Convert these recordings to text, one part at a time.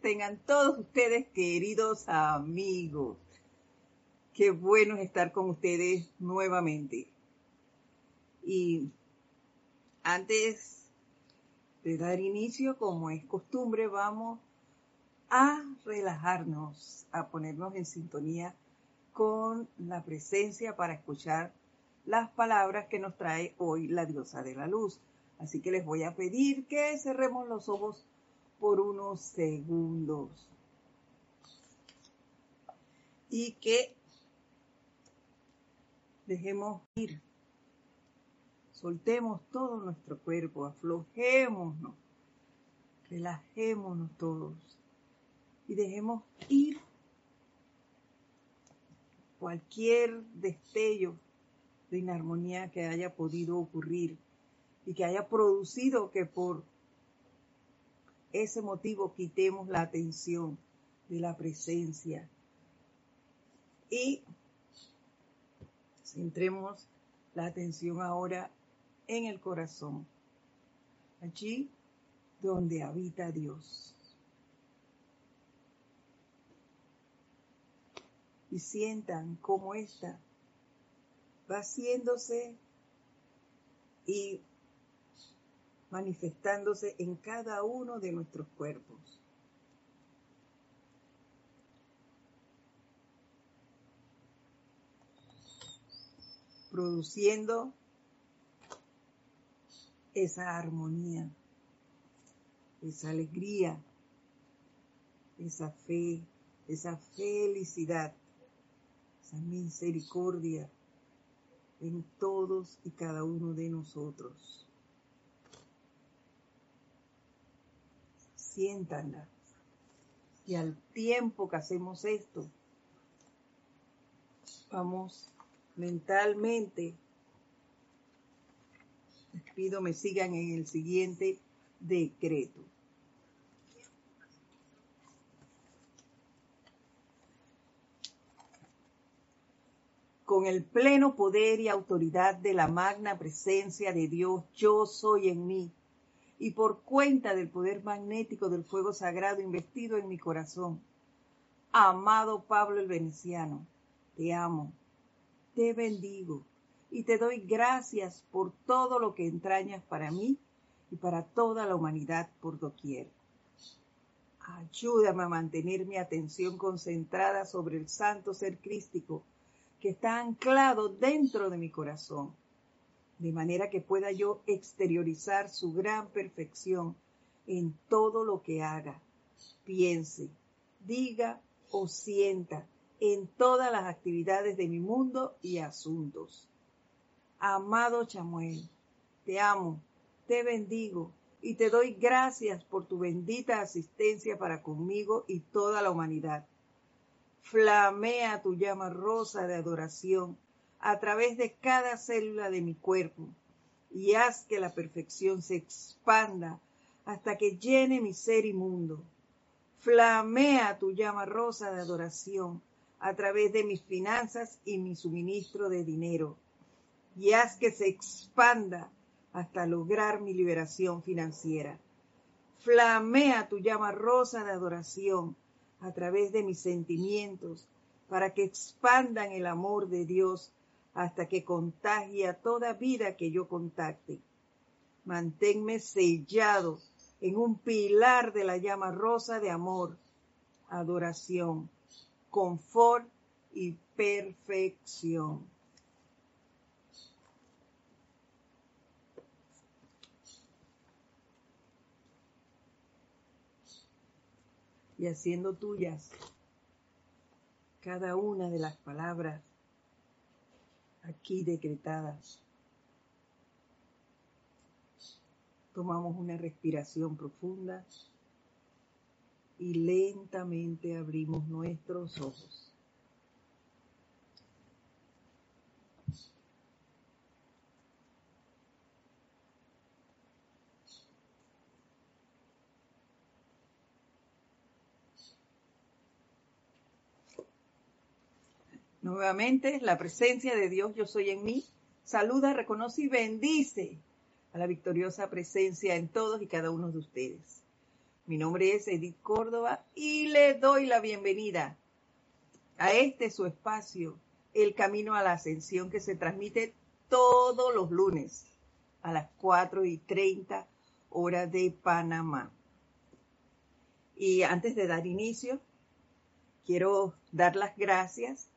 tengan todos ustedes, queridos amigos. Qué bueno estar con ustedes nuevamente. Y antes de dar inicio, como es costumbre, vamos a relajarnos, a ponernos en sintonía con la presencia para escuchar las palabras que nos trae hoy la diosa de la luz. Así que les voy a pedir que cerremos los ojos por unos segundos. Y que dejemos ir. Soltemos todo nuestro cuerpo, aflojémonos, relajémonos todos y dejemos ir cualquier destello de inarmonía que haya podido ocurrir y que haya producido que por ese motivo quitemos la atención de la presencia y centremos la atención ahora en el corazón, allí donde habita Dios. Y sientan cómo ésta va y manifestándose en cada uno de nuestros cuerpos. produciendo esa armonía, esa alegría, esa fe, esa felicidad, esa misericordia en todos y cada uno de nosotros. Siéntanla. Y al tiempo que hacemos esto, vamos mentalmente, les pido me sigan en el siguiente decreto. Con el pleno poder y autoridad de la magna presencia de Dios, yo soy en mí y por cuenta del poder magnético del fuego sagrado investido en mi corazón. Amado Pablo el Veneciano, te amo, te bendigo y te doy gracias por todo lo que entrañas para mí y para toda la humanidad por doquier. Ayúdame a mantener mi atención concentrada sobre el santo ser crístico que está anclado dentro de mi corazón de manera que pueda yo exteriorizar su gran perfección en todo lo que haga, piense, diga o sienta en todas las actividades de mi mundo y asuntos. Amado Chamuel, te amo, te bendigo y te doy gracias por tu bendita asistencia para conmigo y toda la humanidad. Flamea tu llama rosa de adoración a través de cada célula de mi cuerpo y haz que la perfección se expanda hasta que llene mi ser inmundo. Flamea tu llama rosa de adoración a través de mis finanzas y mi suministro de dinero y haz que se expanda hasta lograr mi liberación financiera. Flamea tu llama rosa de adoración a través de mis sentimientos para que expandan el amor de Dios hasta que contagie a toda vida que yo contacte. Manténme sellado en un pilar de la llama rosa de amor, adoración, confort y perfección. Y haciendo tuyas cada una de las palabras aquí decretadas. Tomamos una respiración profunda y lentamente abrimos nuestros ojos. Nuevamente, la presencia de Dios, yo soy en mí, saluda, reconoce y bendice a la victoriosa presencia en todos y cada uno de ustedes. Mi nombre es Edith Córdoba y le doy la bienvenida a este su espacio, El Camino a la Ascensión, que se transmite todos los lunes a las 4 y 30 horas de Panamá. Y antes de dar inicio, quiero dar las gracias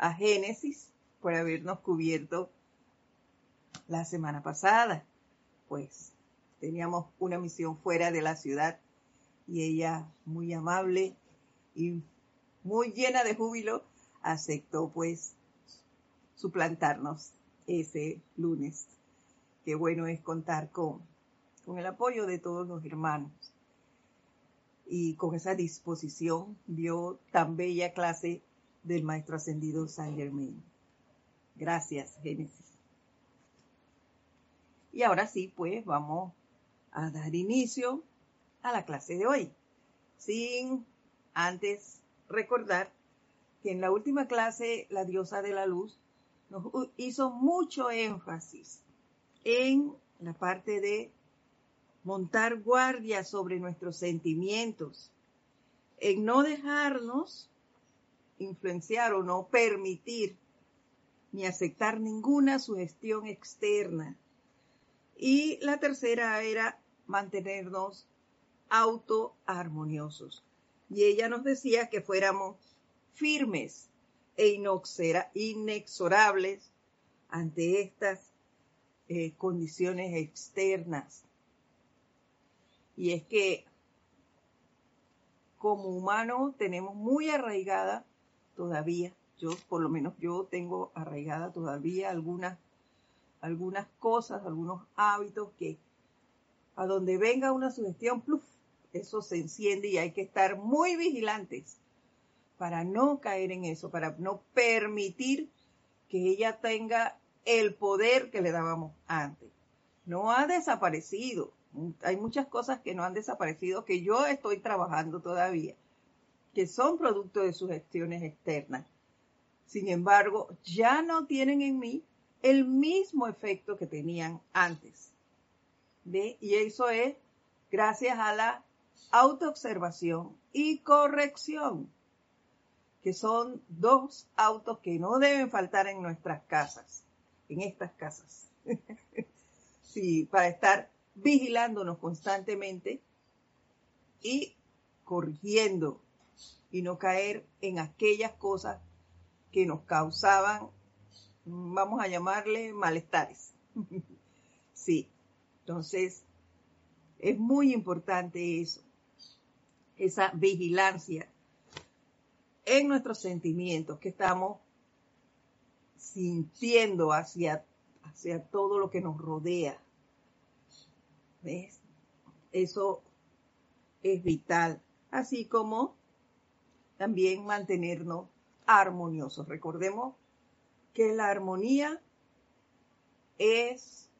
a Génesis por habernos cubierto la semana pasada. Pues teníamos una misión fuera de la ciudad y ella muy amable y muy llena de júbilo aceptó pues suplantarnos ese lunes. Qué bueno es contar con, con el apoyo de todos los hermanos y con esa disposición dio tan bella clase del Maestro Ascendido San Germain. Gracias, Génesis. Y ahora sí, pues vamos a dar inicio a la clase de hoy, sin antes recordar que en la última clase la diosa de la luz nos hizo mucho énfasis en la parte de montar guardia sobre nuestros sentimientos, en no dejarnos influenciar o no permitir ni aceptar ninguna sugestión externa. Y la tercera era mantenernos autoarmoniosos. Y ella nos decía que fuéramos firmes e inexorables ante estas eh, condiciones externas. Y es que como humano tenemos muy arraigada todavía, yo por lo menos yo tengo arraigada todavía algunas, algunas cosas, algunos hábitos que a donde venga una sugestión, pluf, eso se enciende y hay que estar muy vigilantes para no caer en eso, para no permitir que ella tenga el poder que le dábamos antes. No ha desaparecido. Hay muchas cosas que no han desaparecido, que yo estoy trabajando todavía, que son producto de sugestiones externas. Sin embargo, ya no tienen en mí el mismo efecto que tenían antes. Y eso es gracias a la autoobservación y corrección, que son dos autos que no deben faltar en nuestras casas, en estas casas. sí, para estar vigilándonos constantemente y corrigiendo y no caer en aquellas cosas que nos causaban, vamos a llamarle malestares. sí, entonces, es muy importante eso, esa vigilancia en nuestros sentimientos que estamos sintiendo hacia, hacia todo lo que nos rodea. ¿Ves? Eso es vital, así como también mantenernos armoniosos. Recordemos que la armonía es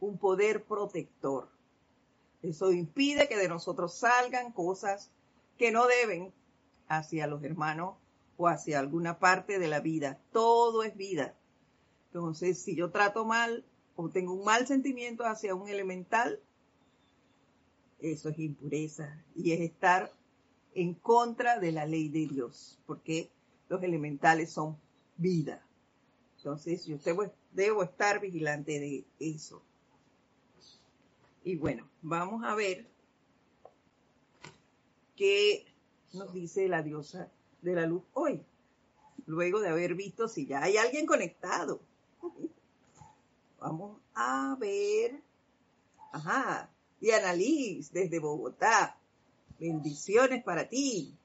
un poder protector. Eso impide que de nosotros salgan cosas que no deben hacia los hermanos o hacia alguna parte de la vida. Todo es vida. Entonces, si yo trato mal o tengo un mal sentimiento hacia un elemental, eso es impureza y es estar en contra de la ley de Dios, porque los elementales son vida. Entonces, yo debo, debo estar vigilante de eso. Y bueno, vamos a ver qué nos dice la diosa de la luz hoy, luego de haber visto si ya hay alguien conectado. Vamos a ver. Ajá, Diana Liz desde Bogotá. Bendiciones para ti.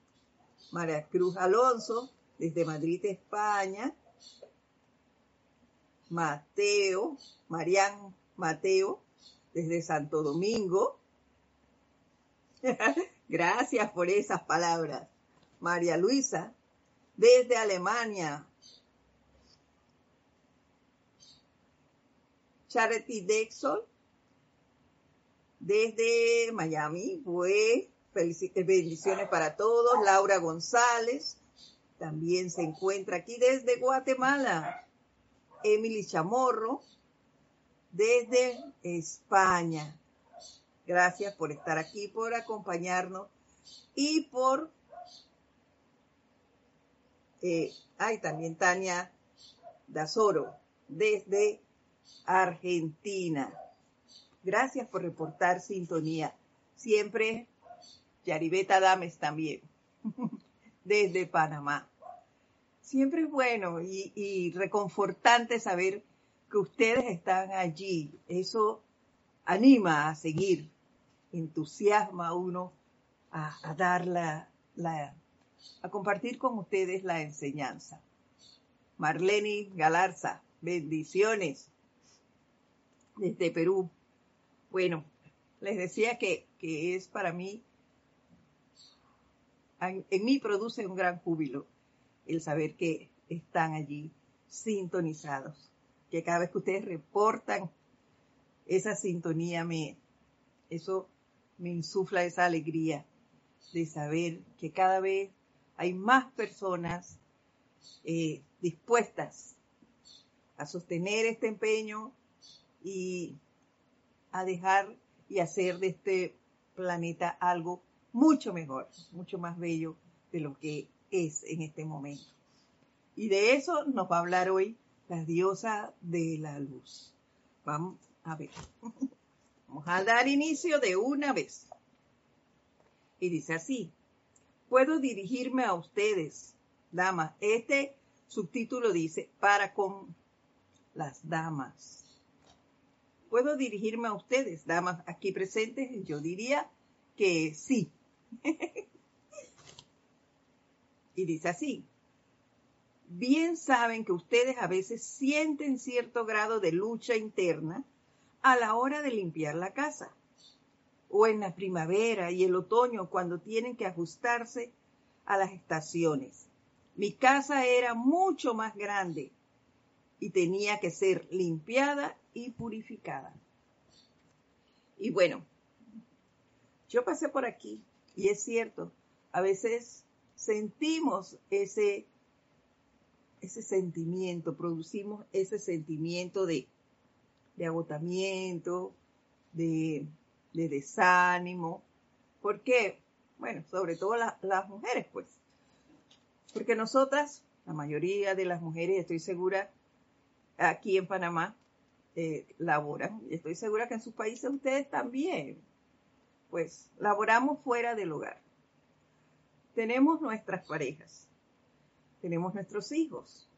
María Cruz Alonso desde Madrid, España. Mateo, Marian Mateo desde Santo Domingo. Gracias por esas palabras. María Luisa, desde Alemania. Charity Dexol, desde Miami. Pues bendiciones para todos. Laura González, también se encuentra aquí desde Guatemala. Emily Chamorro, desde España. Gracias por estar aquí, por acompañarnos y por... Eh, ay, también Tania Dazoro, desde Argentina. Gracias por reportar sintonía. Siempre Yaribeta Dames también, desde Panamá. Siempre es bueno y, reconfortante saber que ustedes están allí. Eso anima a seguir, entusiasma a uno a, a dar la, la, a compartir con ustedes la enseñanza. Marlene Galarza, bendiciones desde Perú. Bueno, les decía que, que es para mí, en, mí produce un gran júbilo el saber que están allí sintonizados, que cada vez que ustedes reportan esa sintonía me, eso me insufla esa alegría de saber que cada vez hay más personas eh, dispuestas a sostener este empeño y a dejar y hacer de este planeta algo mucho mejor, mucho más bello de lo que es en este momento. Y de eso nos va a hablar hoy la diosa de la luz. Vamos a ver. Vamos a dar inicio de una vez. Y dice así, puedo dirigirme a ustedes, damas. Este subtítulo dice, para con las damas. ¿Puedo dirigirme a ustedes, damas aquí presentes? Yo diría que sí. y dice así, bien saben que ustedes a veces sienten cierto grado de lucha interna a la hora de limpiar la casa, o en la primavera y el otoño cuando tienen que ajustarse a las estaciones. Mi casa era mucho más grande y tenía que ser limpiada y purificada. Y bueno, yo pasé por aquí y es cierto, a veces sentimos ese, ese sentimiento, producimos ese sentimiento de de agotamiento, de, de desánimo. ¿Por qué? Bueno, sobre todo las mujeres, pues. Porque nosotras, la mayoría de las mujeres, estoy segura, aquí en Panamá, eh, laboran, y estoy segura que en sus países ustedes también, pues laboramos fuera del hogar. Tenemos nuestras parejas, tenemos nuestros hijos,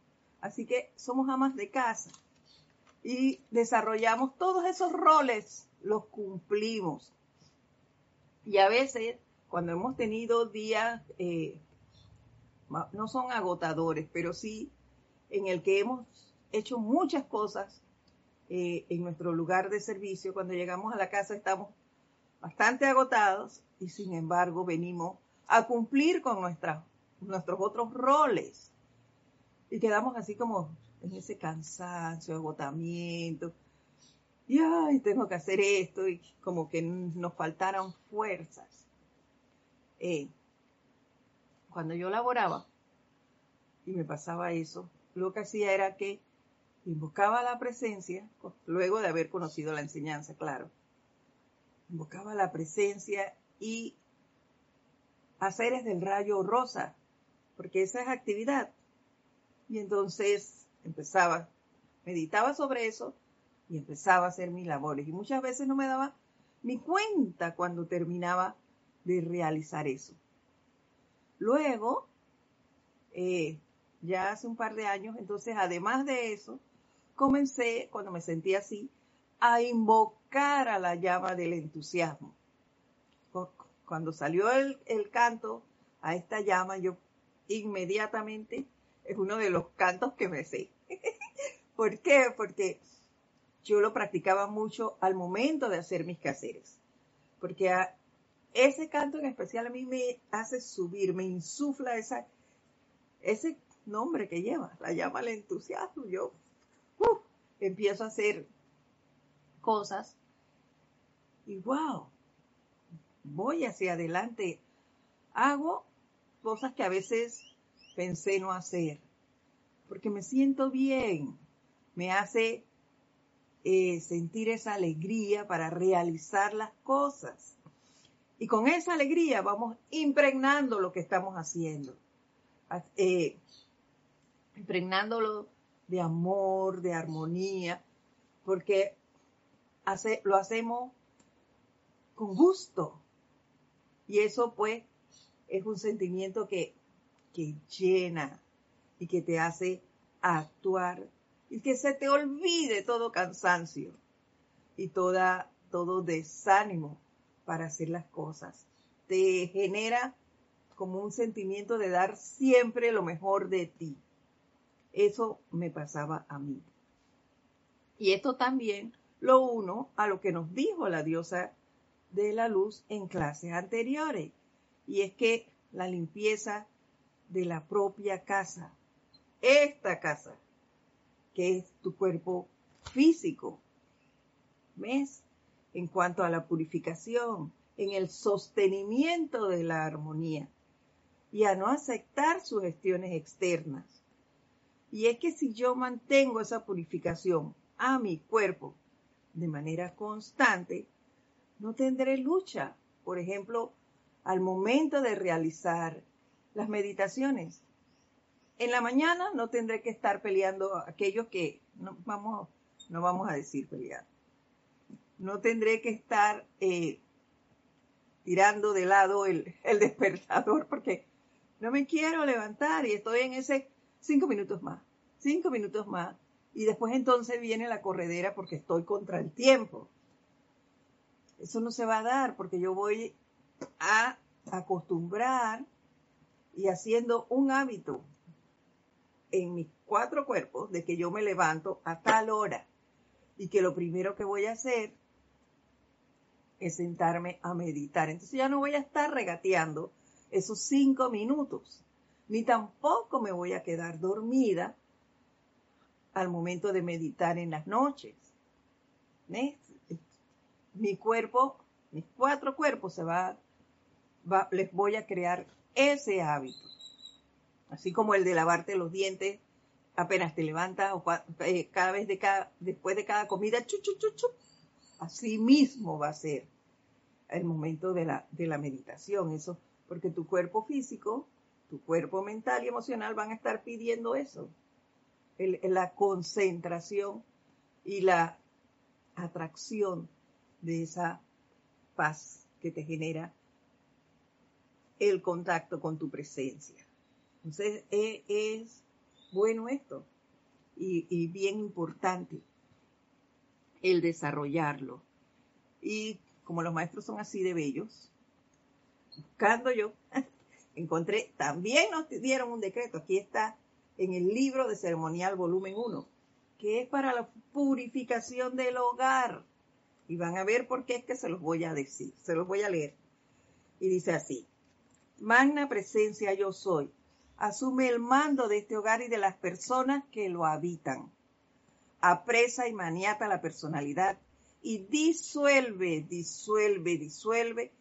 así que somos amas de casa y desarrollamos todos esos roles, los cumplimos. Y a veces, cuando hemos tenido días, eh, no son agotadores, pero sí en el que hemos hecho muchas cosas eh, en nuestro lugar de servicio, cuando llegamos a la casa estamos bastante agotados y sin embargo venimos a cumplir con nuestros otros roles. Y quedamos así como en ese cansancio, agotamiento. Y ay, tengo que hacer esto y como que nos faltaron fuerzas. Eh, cuando yo laboraba y me pasaba eso, lo que hacía era que invocaba la presencia, luego de haber conocido la enseñanza, claro, invocaba la presencia y hacer del rayo rosa, porque esa es actividad. Y entonces empezaba, meditaba sobre eso y empezaba a hacer mis labores. Y muchas veces no me daba ni cuenta cuando terminaba de realizar eso. Luego, eh, ya hace un par de años, entonces además de eso, comencé, cuando me sentí así, a invocar a la llama del entusiasmo. Cuando salió el, el canto a esta llama, yo inmediatamente es uno de los cantos que me sé. ¿Por qué? Porque yo lo practicaba mucho al momento de hacer mis caseres. Porque ese canto en especial a mí me hace subir, me insufla esa, ese nombre que lleva, la llama el entusiasmo. Yo uh, empiezo a hacer cosas y wow, voy hacia adelante. Hago cosas que a veces pensé no hacer, porque me siento bien, me hace eh, sentir esa alegría para realizar las cosas. Y con esa alegría vamos impregnando lo que estamos haciendo. Eh, impregnándolo de amor, de armonía, porque lo hacemos con gusto. Y eso pues es un sentimiento que, que llena y que te hace actuar y que se te olvide todo cansancio y toda, todo desánimo para hacer las cosas. Te genera como un sentimiento de dar siempre lo mejor de ti. Eso me pasaba a mí. Y esto también lo uno a lo que nos dijo la diosa de la luz en clases anteriores. Y es que la limpieza de la propia casa, esta casa, que es tu cuerpo físico. ¿Ves? En cuanto a la purificación, en el sostenimiento de la armonía y a no aceptar sugestiones externas. Y es que si yo mantengo esa purificación a mi cuerpo de manera constante, no tendré lucha. Por ejemplo, al momento de realizar las meditaciones, en la mañana no tendré que estar peleando aquellos que no vamos, no vamos a decir pelear. No tendré que estar eh, tirando de lado el, el despertador porque no me quiero levantar y estoy en ese cinco minutos más, cinco minutos más. Y después entonces viene la corredera porque estoy contra el tiempo. Eso no se va a dar porque yo voy a acostumbrar y haciendo un hábito en mis cuatro cuerpos de que yo me levanto a tal hora y que lo primero que voy a hacer es sentarme a meditar. Entonces ya no voy a estar regateando esos cinco minutos, ni tampoco me voy a quedar dormida al momento de meditar en las noches. Mi cuerpo, mis cuatro cuerpos se va, va, les voy a crear ese hábito. Así como el de lavarte los dientes apenas te levantas o eh, cada vez de cada, después de cada comida, chu, chu, chu, así mismo va a ser el momento de la, de la meditación, eso, porque tu cuerpo físico, tu cuerpo mental y emocional van a estar pidiendo eso, la concentración y la atracción de esa paz que te genera el contacto con tu presencia. Entonces e, es, bueno esto y, bien importante el desarrollarlo. Y como los maestros son así de bellos, buscando yo, encontré, también nos dieron un decreto, aquí está en el libro de ceremonial volumen 1, que es para la purificación del hogar. Y van a ver por qué es que se los voy a decir, se los voy a leer. Y dice así, magna presencia yo soy, asume el mando de este hogar y de las personas que lo habitan. Apresa y maniata la personalidad y disuelve, disuelve, disuelve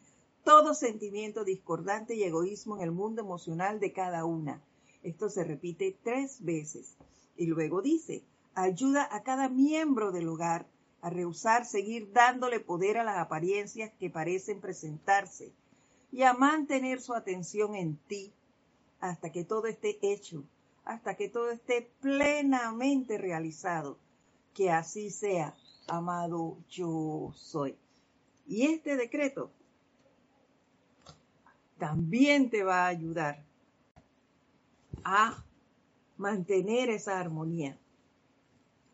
todo sentimiento discordante y egoísmo en el mundo emocional de cada una. Esto se repite tres veces. Y luego dice, ayuda a cada miembro del hogar a rehusar seguir dándole poder a las apariencias que parecen presentarse y a mantener su atención en ti, hasta que todo esté hecho, hasta que todo esté plenamente realizado. Que así sea, amado yo soy. Y este decreto también te va a ayudar a mantener esa armonía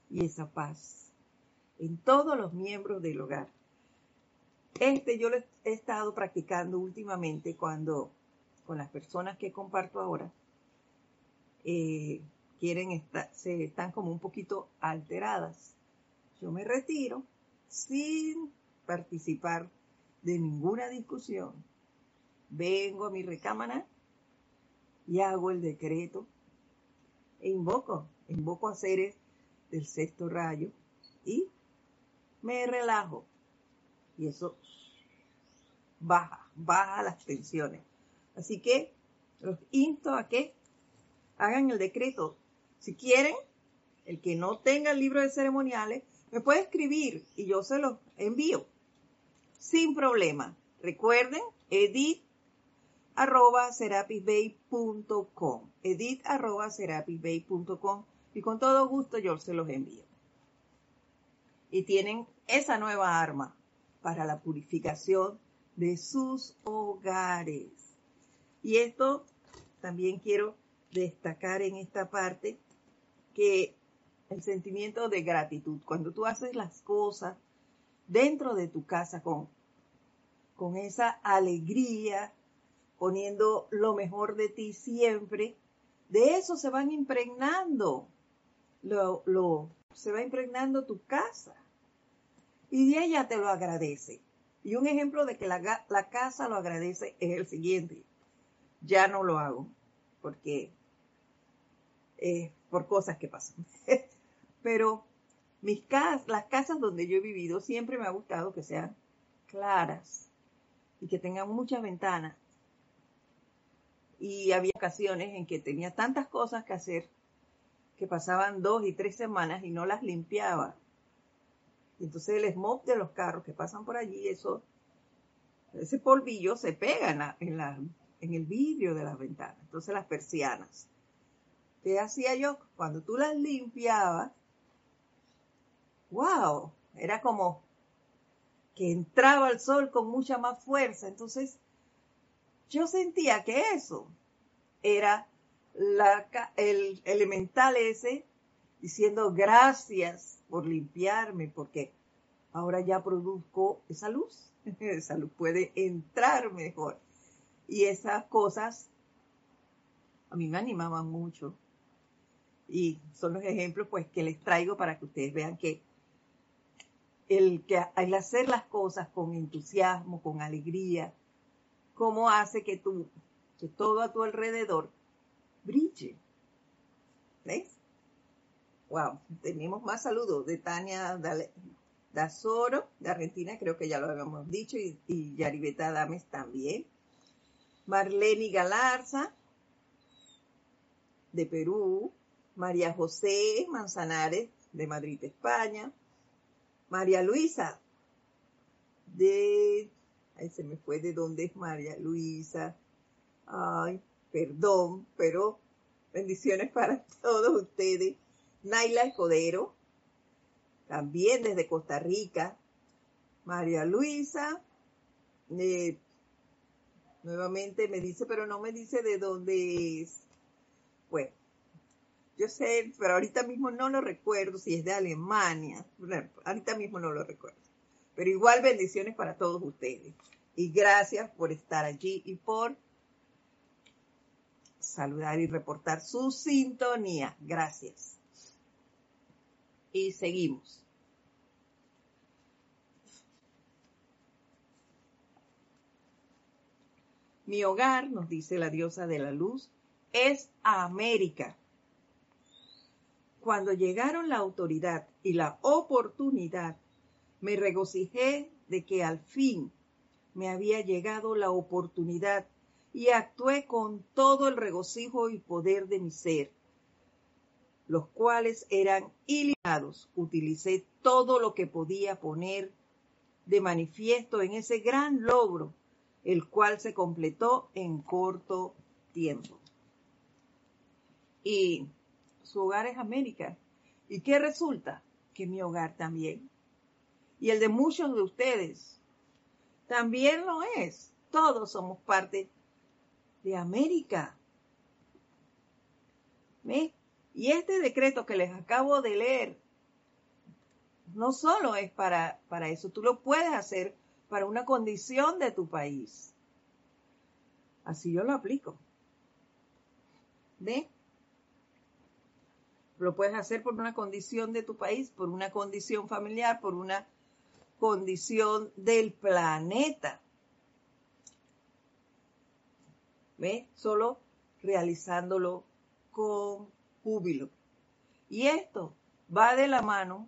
y esa paz en todos los miembros del hogar. Este yo lo he estado practicando últimamente cuando con las personas que comparto ahora, eh, quieren estar, se están como un poquito alteradas. Yo me retiro sin participar de ninguna discusión. Vengo a mi recámara y hago el decreto e invoco, invoco a seres del sexto rayo y me relajo. Y eso baja, baja las tensiones. Así que los insto a que hagan el decreto. Si quieren, el que no tenga el libro de ceremoniales, Me puede escribir y yo se los envío sin problema. Recuerden, edit arroba serapisbay.com edit arroba serapisbay.com y con todo gusto yo se los envío. Y tienen esa nueva arma para la purificación de sus hogares. Y esto también quiero destacar en esta parte que el sentimiento de gratitud, cuando tú haces las cosas dentro de tu casa con, con esa alegría, poniendo lo mejor de ti siempre, de eso se van impregnando, lo, lo, se va impregnando tu casa. Y ella te lo agradece. Y un ejemplo de que la, casa lo agradece es el siguiente. Ya no lo hago, porque eh, por cosas que pasan. Pero mis las casas donde yo he vivido, siempre me ha gustado que sean claras y que tengan muchas ventanas. Y había ocasiones en que tenía tantas cosas que hacer que pasaban dos y tres semanas y no las limpiaba. Y entonces el smog de los carros que pasan por allí, eso, ese polvillo se pega en, el vidrio de las ventanas. Entonces las persianas. ¿Qué hacía yo? Cuando tú las limpiabas, wow, era como que entraba el sol con mucha más fuerza. Entonces, yo sentía que eso era el elemental ese diciendo gracias por limpiarme, porque ahora ya produzco esa luz, esa luz puede entrar mejor. Y esas cosas a mí me animaban mucho. Y son los ejemplos pues que les traigo para que ustedes vean que el que al hacer las cosas con entusiasmo, con alegría, cómo hace que tú, que todo a tu alrededor brille. ¿Ves? Wow, tenemos más saludos de Tania Dazoro, de Argentina, creo que ya lo habíamos dicho, y, y Yaribeta Dames también. Marlene Galarza, de Perú. María José Manzanares, de Madrid, España. María Luisa, de... Ahí se me fue de dónde es María Luisa. Ay, perdón, pero bendiciones para todos ustedes. Naila Escudero, también desde Costa Rica. María Luisa, eh, nuevamente me dice, pero no me dice de dónde es. Bueno, yo sé, pero ahorita mismo no lo recuerdo si es de Alemania. ahorita mismo no lo recuerdo. Pero igual bendiciones para todos ustedes. Y gracias por estar allí y por saludar y reportar su sintonía. Gracias. Y seguimos. Mi hogar, nos dice la diosa de la luz, es América cuando llegaron la autoridad y la oportunidad, me regocijé de que al fin me había llegado la oportunidad y actué con todo el regocijo y poder de mi ser, los cuales eran ilimitados. Utilicé todo lo que podía poner de manifiesto en ese gran logro, el cual se completó en corto tiempo. Y su hogar es América. ¿Y qué resulta? Que mi hogar también. Y el de muchos de ustedes también lo es. Todos somos parte de América. ¿Ve? Y este decreto que les acabo de leer no solo es para, para eso, tú lo puedes hacer para una condición de tu país. Así yo lo aplico. ¿Ve? Lo puedes hacer por una condición de tu país, por una condición familiar, por una condición del planeta. ¿Ve? Solo realizándolo con júbilo. Y esto va de la mano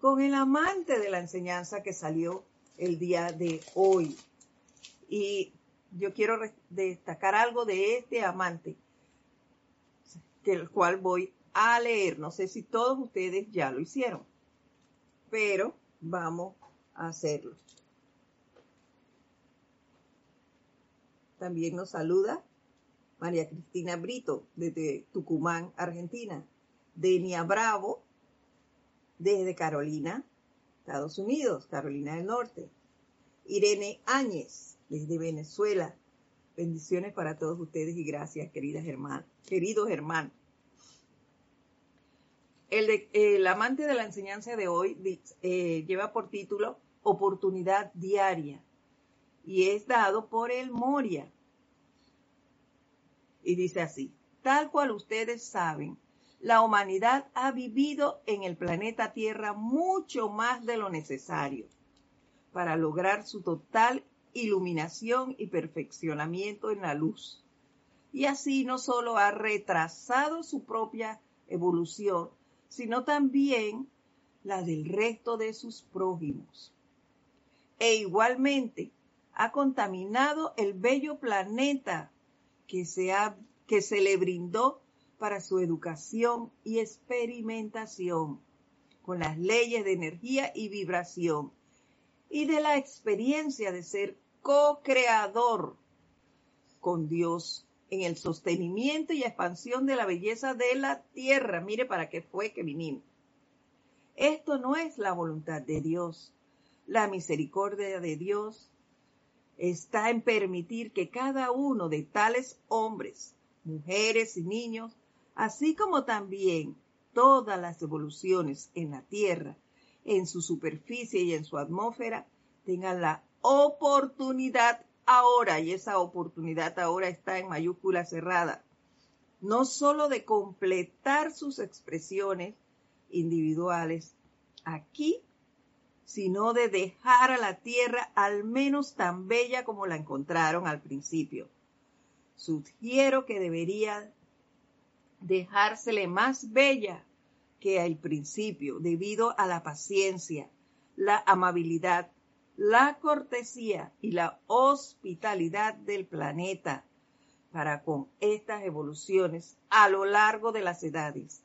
con el amante de la enseñanza que salió el día de hoy. Y yo quiero destacar algo de este amante, que el cual voy a leer. No sé si todos ustedes ya lo hicieron. pero vamos hacerlo. También nos saluda María Cristina Brito desde Tucumán, Argentina. Denia Bravo desde Carolina, Estados Unidos, Carolina del Norte. Irene Áñez desde Venezuela. Bendiciones para todos ustedes y gracias, queridas hermanas, queridos hermanos. El, amante de la enseñanza de hoy eh, lleva por título Oportunidad Diaria y es dado por el Moria. Y dice así, tal cual ustedes saben, la humanidad ha vivido en el planeta Tierra mucho más de lo necesario para lograr su total iluminación y perfeccionamiento en la luz. Y así no solo ha retrasado su propia evolución, sino también la del resto de sus prójimos. E igualmente ha contaminado el bello planeta que se, que se le brindó para su educación y experimentación con las leyes de energía y vibración y de la experiencia de ser co-creador con Dios en el sostenimiento y expansión de la belleza de la tierra. Mire para qué fue que vinimos. Esto no es la voluntad de Dios. La misericordia de Dios está en permitir que cada uno de tales hombres, mujeres y niños, así como también todas las evoluciones en la Tierra, en su superficie y en su atmósfera, tengan la oportunidad ahora, y esa oportunidad ahora está en mayúscula cerrada, no solo de completar sus expresiones individuales aquí sino de dejar a la tierra al menos tan bella como la encontraron al principio. Sugiero que debería dejársele más bella que al principio, debido a la paciencia, la amabilidad, la cortesía y la hospitalidad del planeta para con estas evoluciones a lo largo de las edades.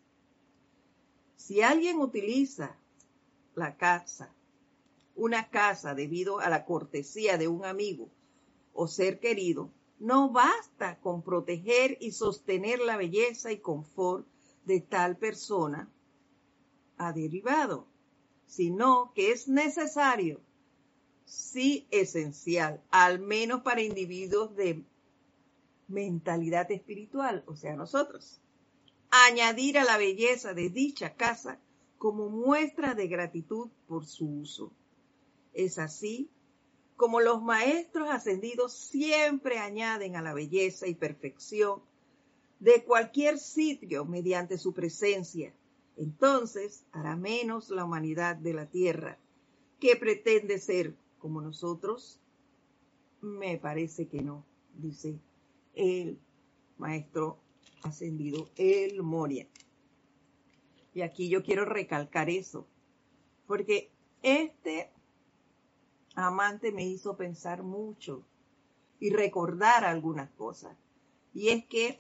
Si alguien utiliza la casa una casa debido a la cortesía de un amigo o ser querido, no basta con proteger y sostener la belleza y confort de tal persona ha derivado, sino que es necesario, sí esencial, al menos para individuos de mentalidad espiritual, o sea, nosotros, añadir a la belleza de dicha casa como muestra de gratitud por su uso. Es así como los maestros ascendidos siempre añaden a la belleza y perfección de cualquier sitio mediante su presencia. Entonces hará menos la humanidad de la tierra, que pretende ser como nosotros. Me parece que no, dice el maestro ascendido, el Moria. Y aquí yo quiero recalcar eso, porque este amante me hizo pensar mucho y recordar algunas cosas. Y es que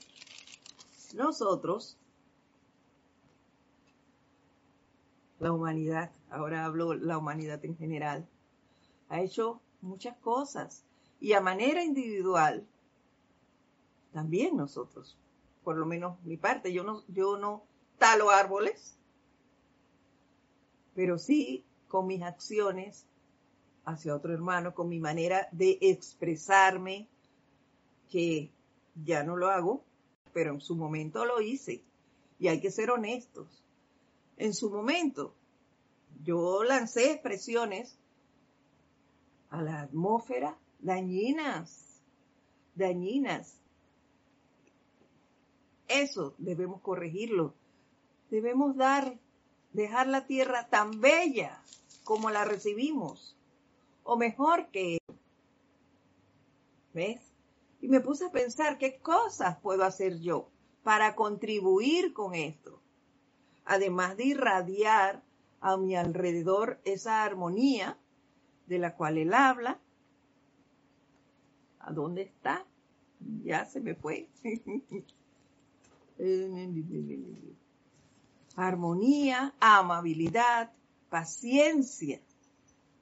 nosotros, la humanidad, ahora hablo la humanidad en general, ha hecho muchas cosas y a manera individual, también nosotros, por lo menos mi parte, yo no, yo no talo árboles, pero sí con mis acciones hacia otro hermano con mi manera de expresarme, que ya no lo hago, pero en su momento lo hice. Y hay que ser honestos. En su momento, yo lancé expresiones a la atmósfera dañinas, dañinas. Eso debemos corregirlo. Debemos dar, dejar la tierra tan bella como la recibimos o mejor que ¿Ves? Y me puse a pensar qué cosas puedo hacer yo para contribuir con esto. Además de irradiar a mi alrededor esa armonía de la cual él habla. ¿A dónde está? Ya se me fue. armonía, amabilidad, paciencia.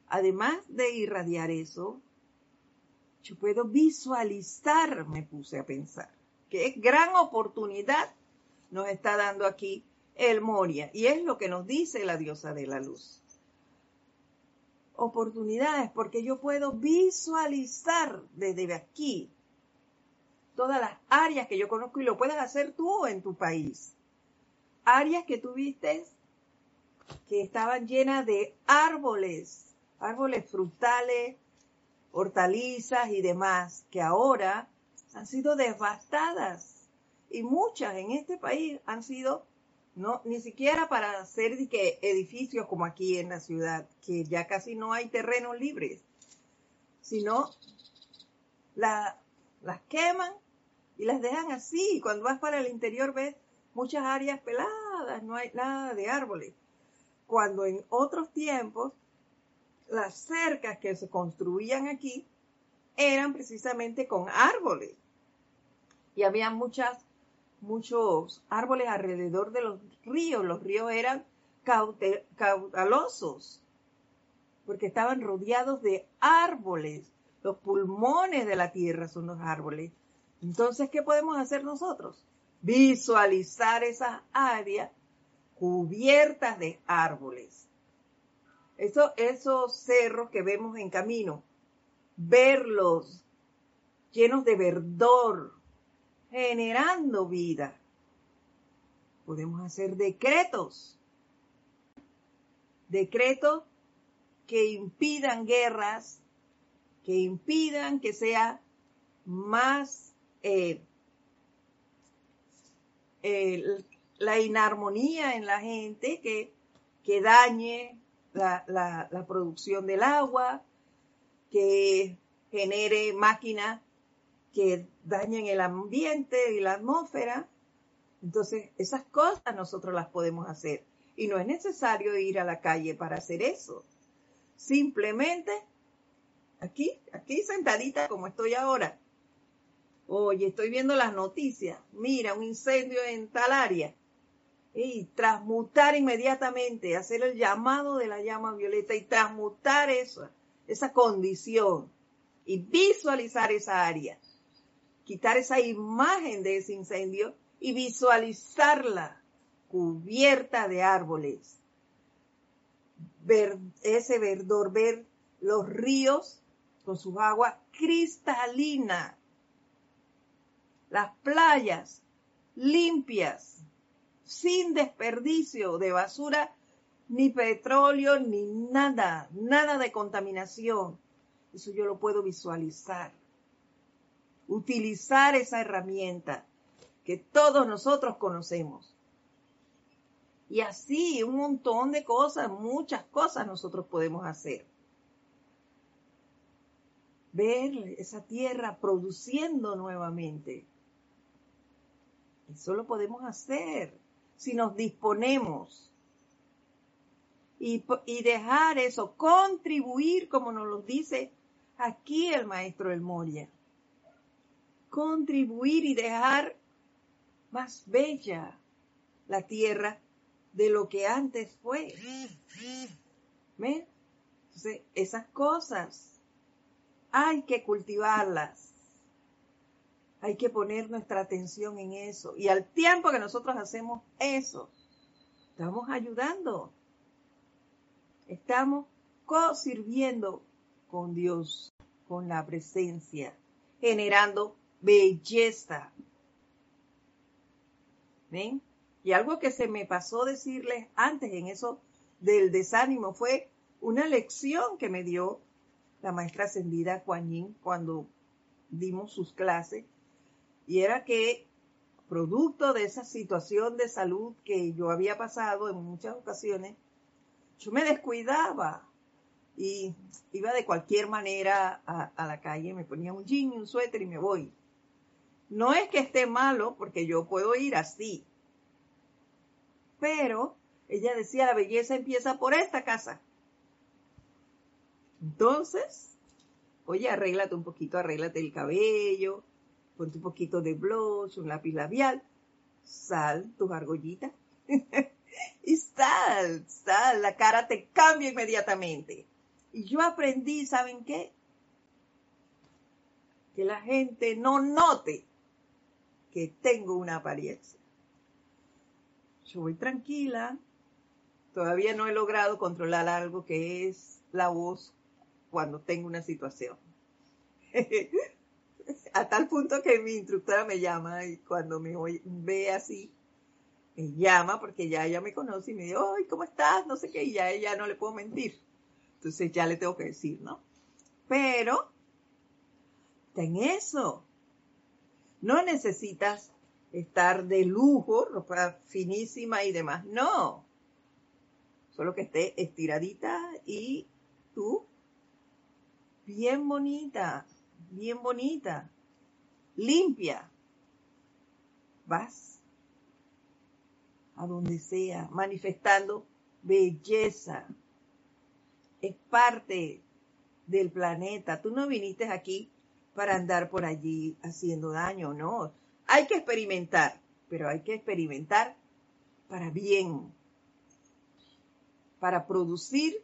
Además de irradiar eso, yo puedo visualizar, me puse a pensar, qué gran oportunidad nos está dando aquí el Moria. Y es lo que nos dice la diosa de la luz. Oportunidades, porque yo puedo visualizar desde aquí todas las áreas que yo conozco y lo puedes hacer tú en tu país. Áreas que tuviste que estaban llenas de árboles, árboles frutales, hortalizas y demás, que ahora han sido devastadas. Y muchas en este país han sido, no, ni siquiera para hacer edificios como aquí en la ciudad, que ya casi no hay terrenos libres, sino las queman y las dejan así. Cuando vas para el interior ves muchas áreas peladas, no hay nada de árboles. Cuando en otros tiempos las cercas que se construían aquí eran precisamente con árboles. Y había muchas, muchos árboles alrededor de los ríos. Los ríos eran caudalosos porque estaban rodeados de árboles. Los pulmones de la tierra son los árboles. Entonces, ¿qué podemos hacer nosotros? Visualizar esas áreas cubiertas de árboles. Eso, esos cerros que vemos en camino, verlos llenos de verdor, generando vida. Podemos hacer decretos, decretos que impidan guerras, que impidan que sea más eh, la inarmonía en la gente que, que dañe la, producción del agua, que genere máquinas que dañen el ambiente y la atmósfera. Entonces, esas cosas nosotros las podemos hacer. Y no es necesario ir a la calle para hacer eso. Simplemente aquí, aquí sentadita como estoy ahora, Oye, estoy viendo las noticias. Mira, un incendio en tal área. Y transmutar inmediatamente, hacer el llamado de la llama violeta y transmutar eso, esa condición y visualizar esa área. Quitar esa imagen de ese incendio y visualizarla cubierta de árboles. Ese verdor, ver los ríos con su agua cristalina las playas limpias, sin desperdicio de basura, ni petróleo, ni nada, nada de contaminación. Eso yo lo puedo visualizar. Utilizar esa herramienta que todos nosotros conocemos. Y así un montón de cosas, muchas cosas nosotros podemos hacer. Ver esa tierra produciendo nuevamente eso lo podemos hacer si nos disponemos. Y, dejar eso, contribuir, como nos lo dice aquí el maestro El Moria. Contribuir y dejar más bella la tierra de lo que antes fue. Entonces, esas cosas hay que cultivarlas hay que poner nuestra atención en eso. Y al tiempo que nosotros hacemos eso, estamos ayudando. Estamos co-sirviendo con Dios, con la presencia, generando belleza. ¿Ven? Y algo que se me pasó decirles antes en eso del desánimo fue una lección que me dio la maestra ascendida Kuan cuando dimos sus clases y era que, producto de esa situación de salud que yo había pasado en muchas ocasiones, yo me descuidaba y iba de cualquier manera a, la calle, me ponía un jean y un suéter y me voy. No es que esté malo, porque yo puedo ir así. Pero ella decía, la belleza empieza por esta casa. Entonces, oye, arréglate un poquito, arréglate el cabello, ponte un poquito de blush, un lápiz labial, sal tus argollitas y sal, sal, la cara te cambia inmediatamente. Y yo aprendí, ¿saben qué? Que la gente no note que tengo una apariencia. Yo voy tranquila, todavía no he logrado controlar algo que es la voz cuando tengo una situación. A tal punto que mi instructora me llama y cuando me ve así, me llama porque ya ella me conoce y me dice, ¡ay, ¿cómo estás? No sé qué, y ya ella no le puedo mentir. Entonces ya le tengo que decir, ¿no? Pero, ten eso. No necesitas estar de lujo, ropa finísima y demás. No. Solo que esté estiradita y tú bien bonita, bien bonita, limpia. Vas a donde sea, manifestando belleza. Es parte del planeta. Tú no viniste aquí para andar por allí haciendo daño, no. Hay que experimentar, pero hay que experimentar para bien, para producir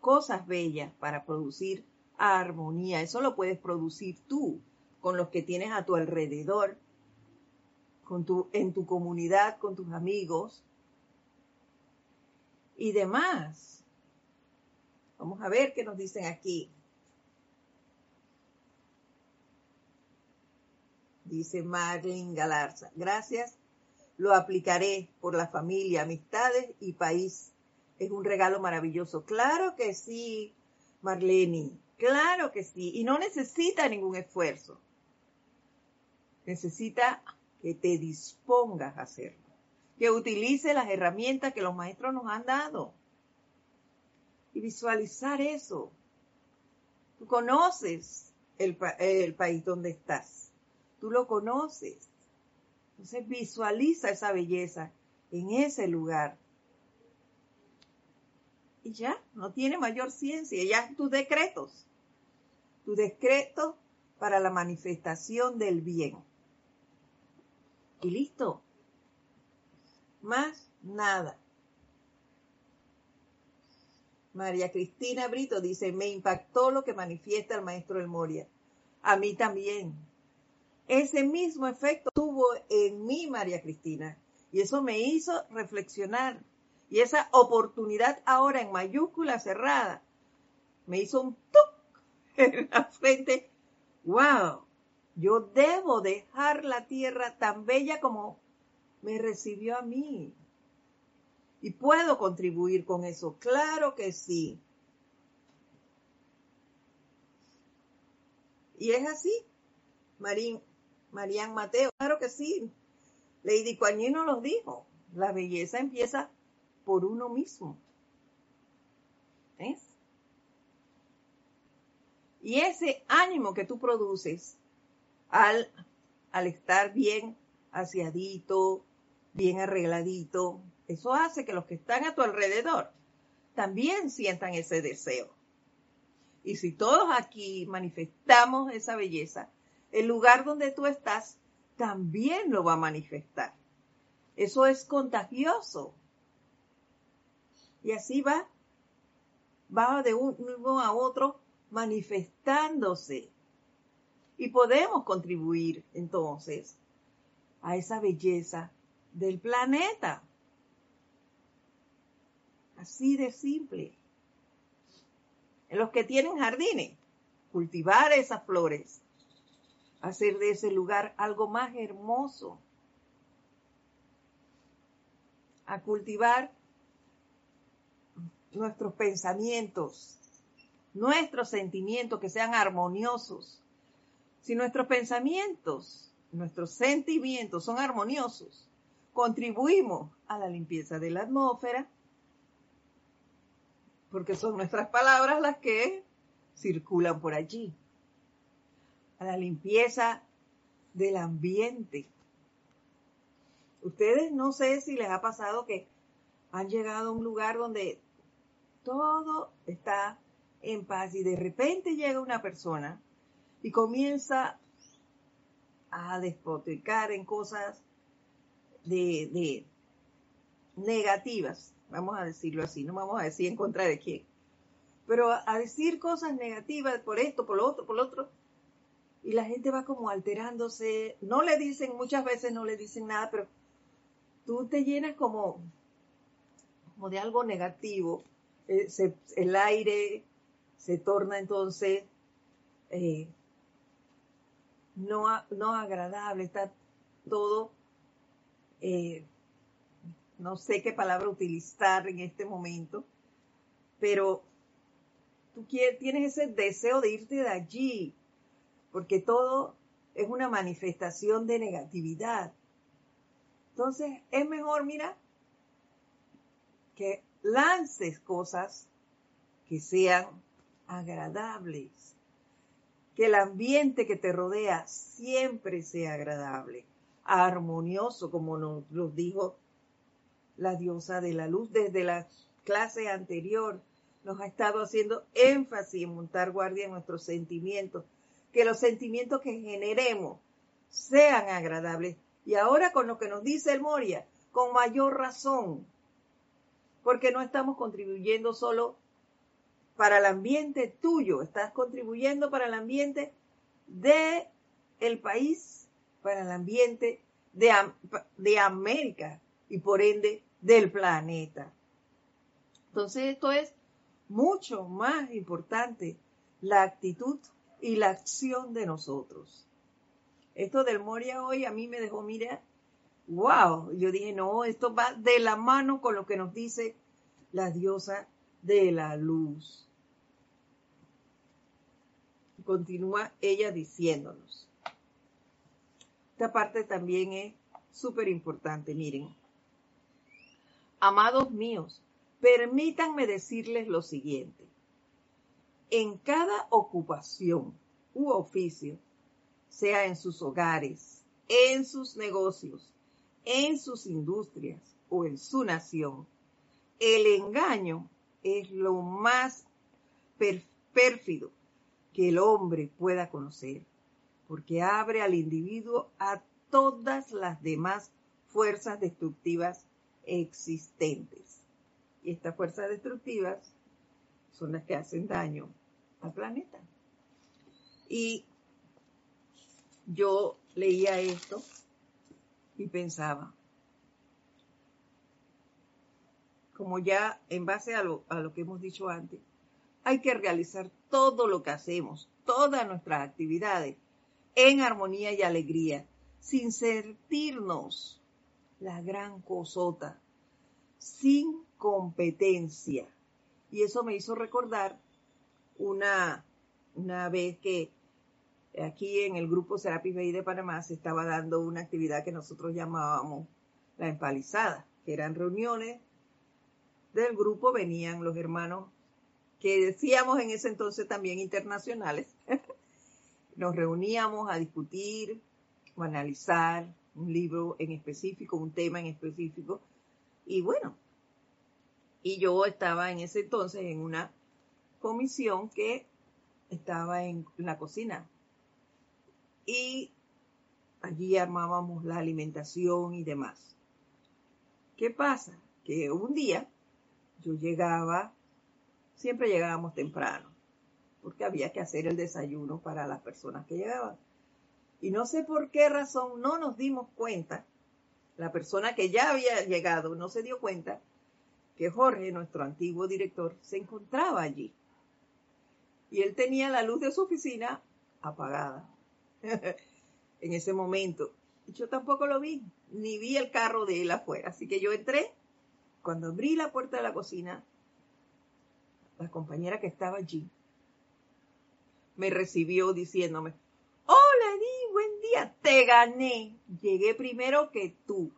cosas bellas, para producir armonía. Eso lo puedes producir tú con los que tienes a tu alrededor tu, en tu comunidad, con tus amigos y demás. Vamos a ver qué nos dicen aquí. Dice Marlene Galarza. Gracias. Lo aplicaré por la familia, amistades y país. Es un regalo maravilloso. Claro que sí, Marlene. Claro que sí. Y no necesita ningún esfuerzo. Necesita que te dispongas a hacerlo, que utilice las herramientas que los maestros nos han dado y visualizar eso. Tú conoces el, el país donde estás, tú lo conoces. Entonces visualiza esa belleza en ese lugar. Y ya, no tiene mayor ciencia, ya tus decretos, tus decretos para la manifestación del bien. Y listo. Más nada. María Cristina Brito dice, me impactó lo que manifiesta el maestro del Moria. A mí también. Ese mismo efecto tuvo en mí María Cristina. Y eso me hizo reflexionar. Y esa oportunidad ahora en mayúscula cerrada me hizo un toc en la frente. ¡Wow! Yo debo dejar la tierra tan bella como me recibió a mí. Y puedo contribuir con eso. Claro que sí. Y es así. Marín, Marían Mateo, claro que sí. Lady Coañino nos dijo. La belleza empieza por uno mismo. ¿Ves? Y ese ánimo que tú produces al, al estar bien aseadito, bien arregladito, eso hace que los que están a tu alrededor también sientan ese deseo. Y si todos aquí manifestamos esa belleza, el lugar donde tú estás también lo va a manifestar. Eso es contagioso. Y así va, va de uno a otro manifestándose. Y podemos contribuir entonces a esa belleza del planeta. Así de simple. En los que tienen jardines, cultivar esas flores, hacer de ese lugar algo más hermoso, a cultivar nuestros pensamientos, nuestros sentimientos que sean armoniosos, si nuestros pensamientos, nuestros sentimientos son armoniosos, contribuimos a la limpieza de la atmósfera, porque son nuestras palabras las que circulan por allí, a la limpieza del ambiente. Ustedes no sé si les ha pasado que han llegado a un lugar donde todo está en paz y de repente llega una persona y comienza a despotricar en cosas de, negativas, vamos a decirlo así, no vamos a decir en contra de quién, pero a decir cosas negativas por esto, por lo otro, por lo otro, y la gente va como alterándose, no le dicen, muchas veces no le dicen nada, pero tú te llenas como, como de algo negativo, eh, el aire se torna entonces eh, no, no agradable, está todo, eh, no sé qué palabra utilizar en este momento, pero tú tienes ese deseo de irte de allí, porque todo es una manifestación de negatividad. Entonces, es mejor, mira, que lances cosas que sean agradables, que el ambiente que te rodea siempre sea agradable, armonioso, como nos, nos dijo la diosa de la luz desde la clase anterior. Nos ha estado haciendo énfasis en montar guardia en nuestros sentimientos, que los sentimientos que generemos sean agradables. Y ahora con lo que nos dice el Moria, con mayor razón, porque no estamos contribuyendo solo para el ambiente tuyo, estás contribuyendo para el ambiente de el país, para el ambiente de, de América y por ende del planeta. Entonces esto es mucho más importante, la actitud y la acción de nosotros. Esto del Moria hoy a mí me dejó, mira, wow, yo dije, no, esto va de la mano con lo que nos dice la diosa de la luz continúa ella diciéndonos. Esta parte también es súper importante, miren. Amados míos, permítanme decirles lo siguiente. En cada ocupación u oficio, sea en sus hogares, en sus negocios, en sus industrias o en su nación, el engaño es lo más pérfido que el hombre pueda conocer, porque abre al individuo a todas las demás fuerzas destructivas existentes. Y estas fuerzas destructivas son las que hacen daño al planeta. Y yo leía esto y pensaba, como ya en base a lo, a lo que hemos dicho antes, hay que realizar todo lo que hacemos, todas nuestras actividades, en armonía y alegría, sin sentirnos la gran cosota, sin competencia. Y eso me hizo recordar una, una vez que aquí en el grupo Serapis Bay de Panamá se estaba dando una actividad que nosotros llamábamos la empalizada, que eran reuniones del grupo, venían los hermanos que decíamos en ese entonces también internacionales, nos reuníamos a discutir o analizar un libro en específico, un tema en específico. Y bueno, y yo estaba en ese entonces en una comisión que estaba en la cocina. Y allí armábamos la alimentación y demás. ¿Qué pasa? Que un día yo llegaba siempre llegábamos temprano, porque había que hacer el desayuno para las personas que llegaban. Y no sé por qué razón no nos dimos cuenta, la persona que ya había llegado no se dio cuenta que Jorge, nuestro antiguo director, se encontraba allí. Y él tenía la luz de su oficina apagada en ese momento. Yo tampoco lo vi, ni vi el carro de él afuera. Así que yo entré, cuando abrí la puerta de la cocina, la compañera que estaba allí, me recibió diciéndome, hola Di, buen día, te gané, llegué primero que tú.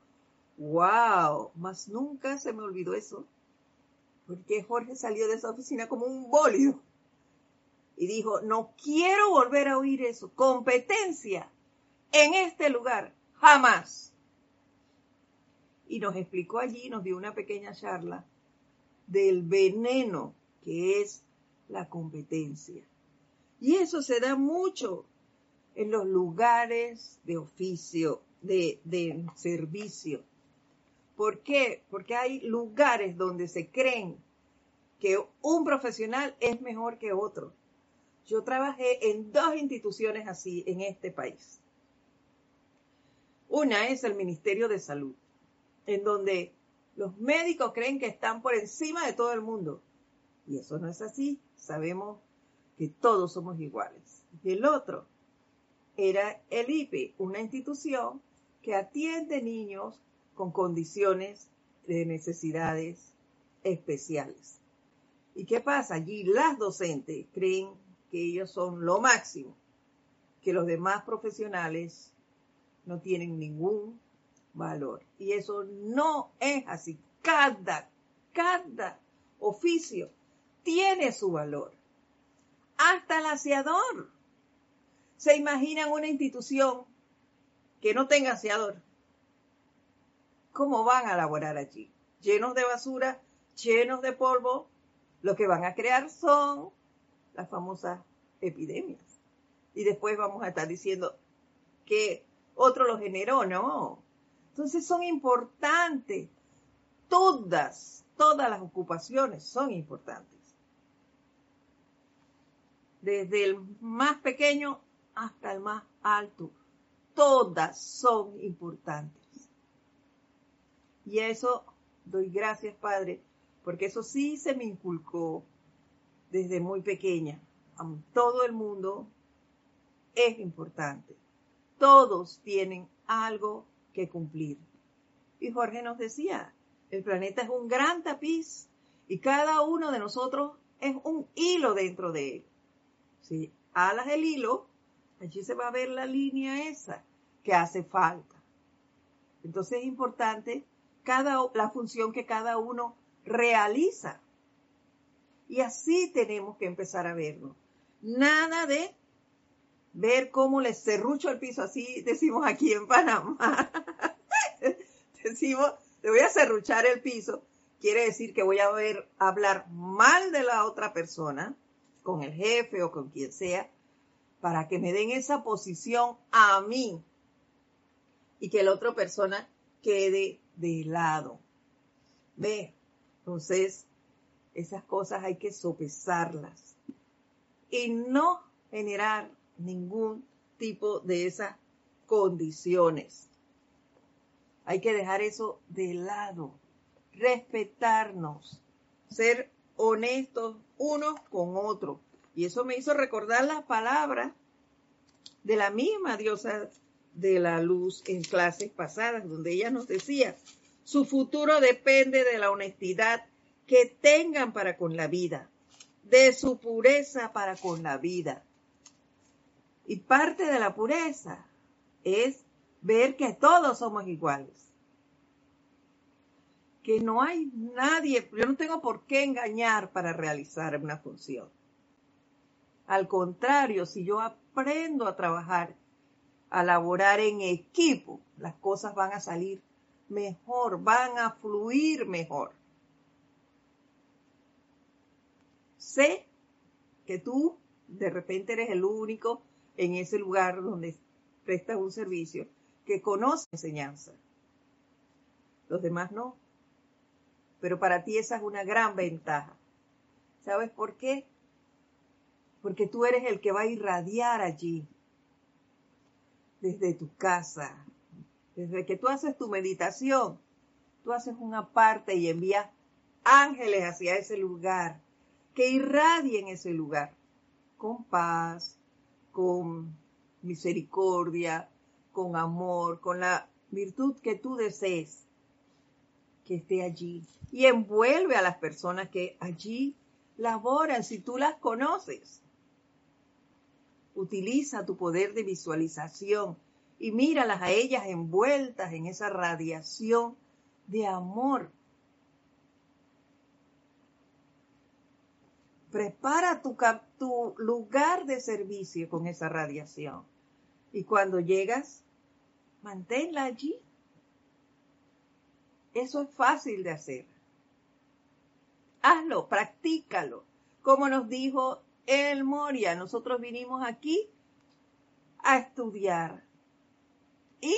¡Wow! Más nunca se me olvidó eso, porque Jorge salió de esa oficina como un bólido y dijo, no quiero volver a oír eso, competencia en este lugar, jamás. Y nos explicó allí, nos dio una pequeña charla del veneno que es la competencia. Y eso se da mucho en los lugares de oficio, de, servicio. ¿Por qué? Porque hay lugares donde se creen que un profesional es mejor que otro. Yo trabajé en dos instituciones así en este país. Una es el Ministerio de Salud, en donde los médicos creen que están por encima de todo el mundo. Y eso no es así. Sabemos que todos somos iguales. Y el otro era el IPE, una institución que atiende niños con condiciones de necesidades especiales. ¿Y qué pasa? Allí las docentes creen que ellos son lo máximo, que los demás profesionales no tienen ningún valor. Y eso no es así. Cada, cada oficio tiene su valor. Hasta el aseador. ¿Se imaginan una institución que no tenga aseador? ¿Cómo van a laborar allí? Llenos de basura, llenos de polvo. Lo que van a crear son las famosas epidemias. Y después vamos a estar diciendo que otro lo generó, ¿no? Entonces son importantes. Todas, todas las ocupaciones son importantes. Desde el más pequeño hasta el más alto. Todas son importantes. Y eso doy gracias, Padre, porque eso sí se me inculcó desde muy pequeña. Todo el mundo es importante. Todos tienen algo que cumplir. Y Jorge nos decía, el planeta es un gran tapiz y cada uno de nosotros es un hilo dentro de él. Si alas el hilo, allí se va a ver la línea esa que hace falta. Entonces es importante cada, la función que cada uno realiza. Y así tenemos que empezar a vernos. Nada de ver cómo les cerrucho el piso, así decimos aquí en Panamá. decimos, te voy a cerruchar el piso. Quiere decir que voy a ver hablar mal de la otra persona, con el jefe o con quien sea, para que me den esa posición a mí y que la otra persona quede de lado. Ve, entonces esas cosas hay que sopesarlas y no generar ningún tipo de esas condiciones. Hay que dejar eso de lado, respetarnos, ser honestos unos con otros. Y eso me hizo recordar las palabras de la misma diosa de la luz en clases pasadas, donde ella nos decía, su futuro depende de la honestidad que tengan para con la vida, de su pureza para con la vida. Y parte de la pureza es ver que todos somos iguales. Que no hay nadie, yo no tengo por qué engañar para realizar una función. Al contrario, si yo aprendo a trabajar a laborar en equipo, las cosas van a salir mejor, van a fluir mejor. Sé que tú de repente eres el único en ese lugar donde prestas un servicio que conoce enseñanza. Los demás no. Pero para ti esa es una gran ventaja. ¿Sabes por qué? Porque tú eres el que va a irradiar allí desde tu casa, desde que tú haces tu meditación, tú haces una parte y envías ángeles hacia ese lugar, que irradien ese lugar con paz, con misericordia, con amor, con la virtud que tú desees que esté allí. Y envuelve a las personas que allí laboran, si tú las conoces. Utiliza tu poder de visualización y míralas a ellas envueltas en esa radiación de amor. Prepara tu, lugar de servicio con esa radiación. Y cuando llegas, manténla allí. Eso es fácil de hacer. Hazlo, practícalo. Como nos dijo el Moria. Nosotros vinimos aquí a estudiar y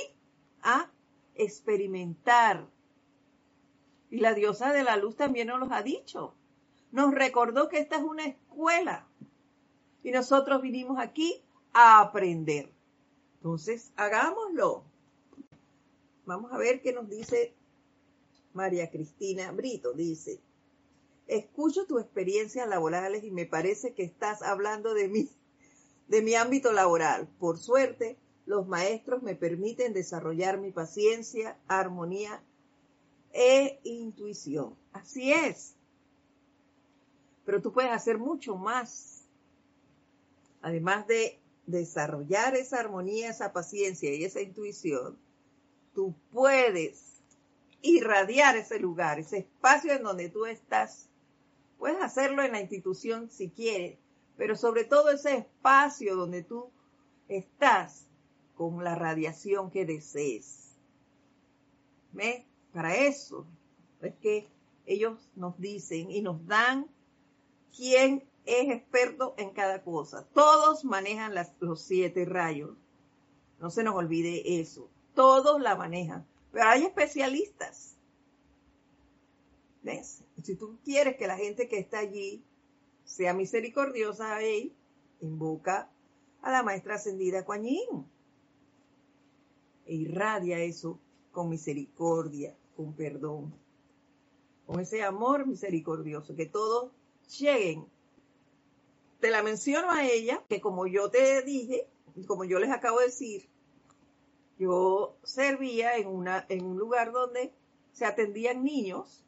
a experimentar Y la diosa de la luz también nos los ha dicho. Nos recordó que esta es una escuela. Y nosotros vinimos aquí a aprender. Entonces, hagámoslo. Vamos a ver qué nos dice María Cristina Brito. Dice, escucho tus experiencias laborales y me parece que estás hablando de mí, de mi ámbito laboral. Por suerte, los maestros me permiten desarrollar mi paciencia, armonía e intuición. Así es. Pero tú puedes hacer mucho más. Además de desarrollar esa armonía, esa paciencia y esa intuición, tú puedes irradiar ese lugar, ese espacio en donde tú estás. Puedes hacerlo en la institución si quieres, pero sobre todo ese espacio donde tú estás con la radiación que desees. ¿Ves? Para eso es que ellos nos dicen y nos dan quién es experto en cada cosa. Todos manejan los siete rayos. No se nos olvide eso. Todos la manejan. Pero hay especialistas. ¿Ves? Si tú quieres que la gente que está allí sea misericordiosa, ahí, invoca a la maestra ascendida Kuan e irradia eso con misericordia, con perdón, con ese amor misericordioso, que todos lleguen. Te la menciono a ella, que como yo te dije, como yo les acabo de decir, yo servía en, una, en un lugar donde se atendían niños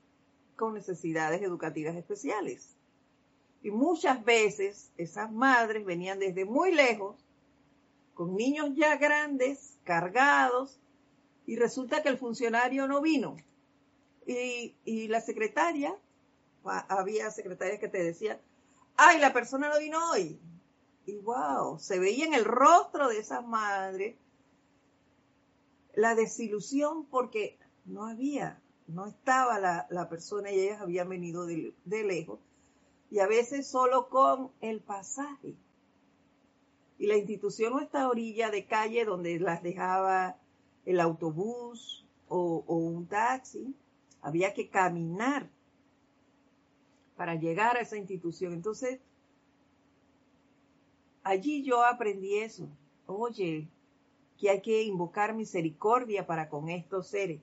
con necesidades educativas especiales. Y muchas veces esas madres venían desde muy lejos, con niños ya grandes, cargados, y resulta que el funcionario no vino. Y, la secretaria, había secretarias que te decían, ay, la persona no vino hoy. Y wow, se veía en el rostro de esas madres la desilusión porque no había, no estaba la, persona y ellas habían venido de, de lejos. Y a veces solo con el pasaje y la institución no está a orilla de calle donde las dejaba el autobús o, un taxi, había que caminar para llegar a esa institución. Entonces, allí yo aprendí eso. Oye, que hay que invocar misericordia para con estos seres.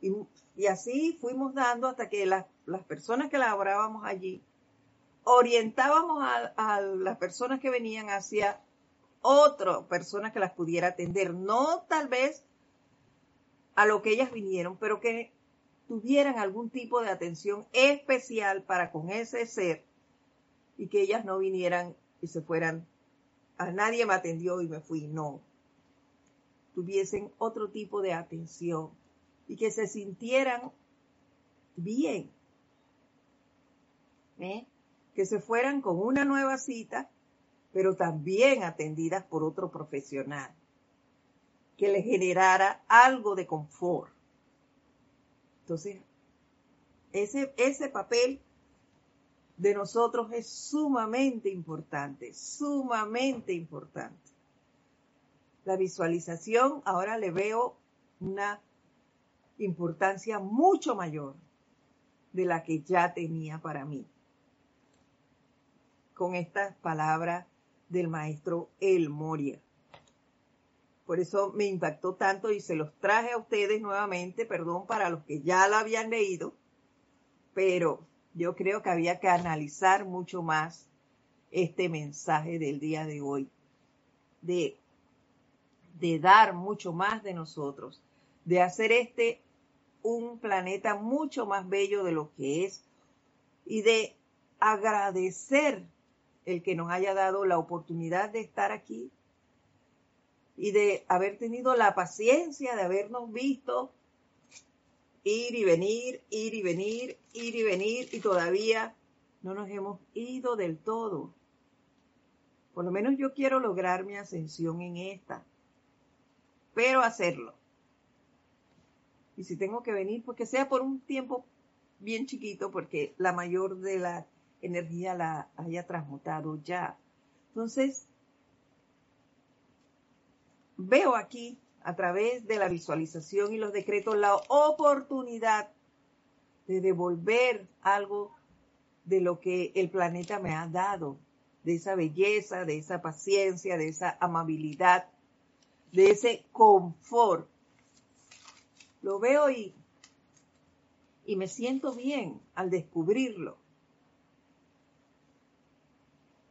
Y, así fuimos dando hasta que las, personas que laborábamos allí orientábamos a, las personas que venían hacia otra persona que las pudiera atender, no tal vez a lo que ellas vinieron, pero que tuvieran algún tipo de atención especial para con ese ser y que ellas no vinieran y se fueran, a nadie me atendió y me fui, no, tuviesen otro tipo de atención y que se sintieran bien. ¿eh? que se fueran con una nueva cita, pero también atendidas por otro profesional, que les generara algo de confort. Entonces, ese, ese papel de nosotros es sumamente importante, sumamente importante. La visualización ahora le veo una importancia mucho mayor de la que ya tenía para mí con estas palabras del maestro El Moria. Por eso me impactó tanto y se los traje a ustedes nuevamente, perdón para los que ya lo habían leído, pero yo creo que había que analizar mucho más este mensaje del día de hoy, de, de dar mucho más de nosotros, de hacer este un planeta mucho más bello de lo que es y de agradecer el que nos haya dado la oportunidad de estar aquí y de haber tenido la paciencia de habernos visto ir y venir, ir y venir, ir y venir y todavía no nos hemos ido del todo. Por lo menos yo quiero lograr mi ascensión en esta, pero hacerlo. Y si tengo que venir, pues que sea por un tiempo bien chiquito, porque la mayor de la energía la haya transmutado ya. Entonces, veo aquí a través de la visualización y los decretos la oportunidad de devolver algo de lo que el planeta me ha dado, de esa belleza, de esa paciencia, de esa amabilidad, de ese confort. Lo veo y, y me siento bien al descubrirlo.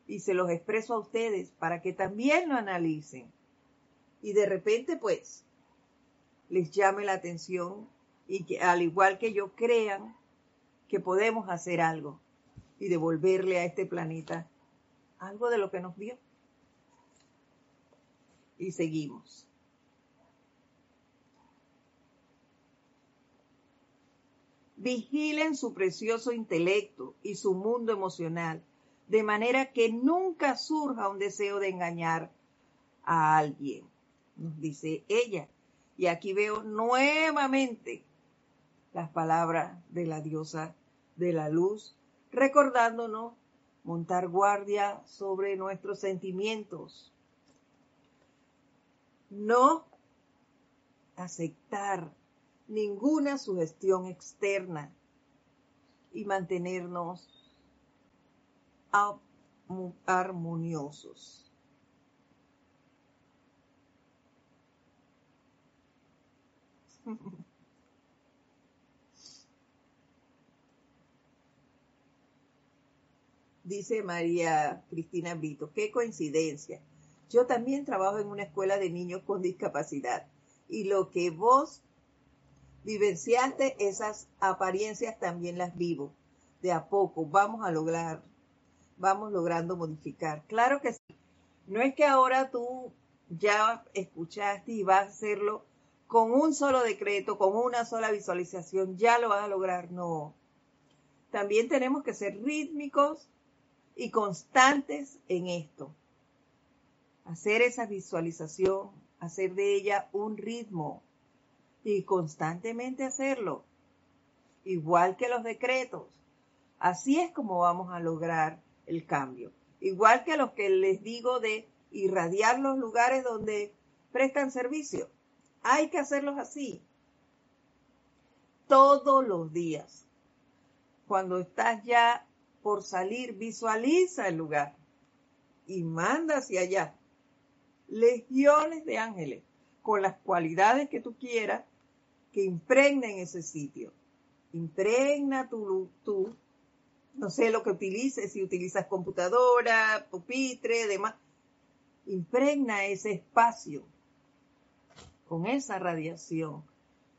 Y se los expreso a ustedes para que también lo analicen. Y de repente, pues, les llame la atención y que al igual que yo crean que podemos hacer algo y devolverle a este planeta algo de lo que nos dio. Y seguimos. Vigilen su precioso intelecto y su mundo emocional, de manera que nunca surja un deseo de engañar a alguien, nos dice ella. Y aquí veo nuevamente las palabras de la diosa de la luz, recordándonos montar guardia sobre nuestros sentimientos. No aceptar ninguna sugestión externa y mantenernos armoniosos. Dice María Cristina Brito, qué coincidencia. Yo también trabajo en una escuela de niños con discapacidad y lo que vos vivenciaste, esas apariencias también las vivo. De a poco vamos a lograr, vamos logrando modificar. Claro que sí. No es que ahora tú ya escuchaste y vas a hacerlo con un solo decreto, con una sola visualización, ya lo vas a lograr. No. También tenemos que ser rítmicos y constantes en esto. Hacer esa visualización, hacer de ella un ritmo y constantemente hacerlo. Igual que los decretos. Así es como vamos a lograr el cambio. Igual que los que les digo de irradiar los lugares donde prestan servicio. Hay que hacerlos así. Todos los días. Cuando estás ya por salir, visualiza el lugar y manda hacia allá legiones de ángeles con las cualidades que tú quieras que impregnen ese sitio. Impregna tu, tu, no sé lo que utilices, si utilizas computadora, pupitre, demás. Impregna ese espacio con esa radiación.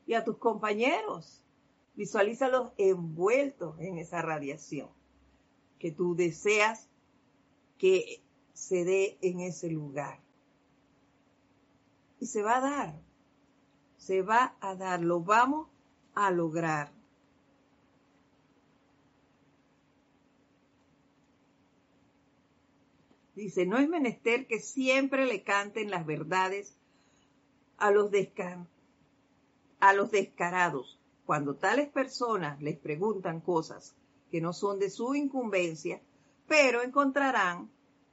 Y a tus compañeros, visualízalos envueltos en esa radiación que tú deseas que se dé en ese lugar. Y se va a dar, se va a dar, lo vamos a lograr. Dice, no es menester que siempre le canten las verdades a los, descarados. Cuando tales personas les preguntan cosas que no son de su incumbencia, pero encontrarán,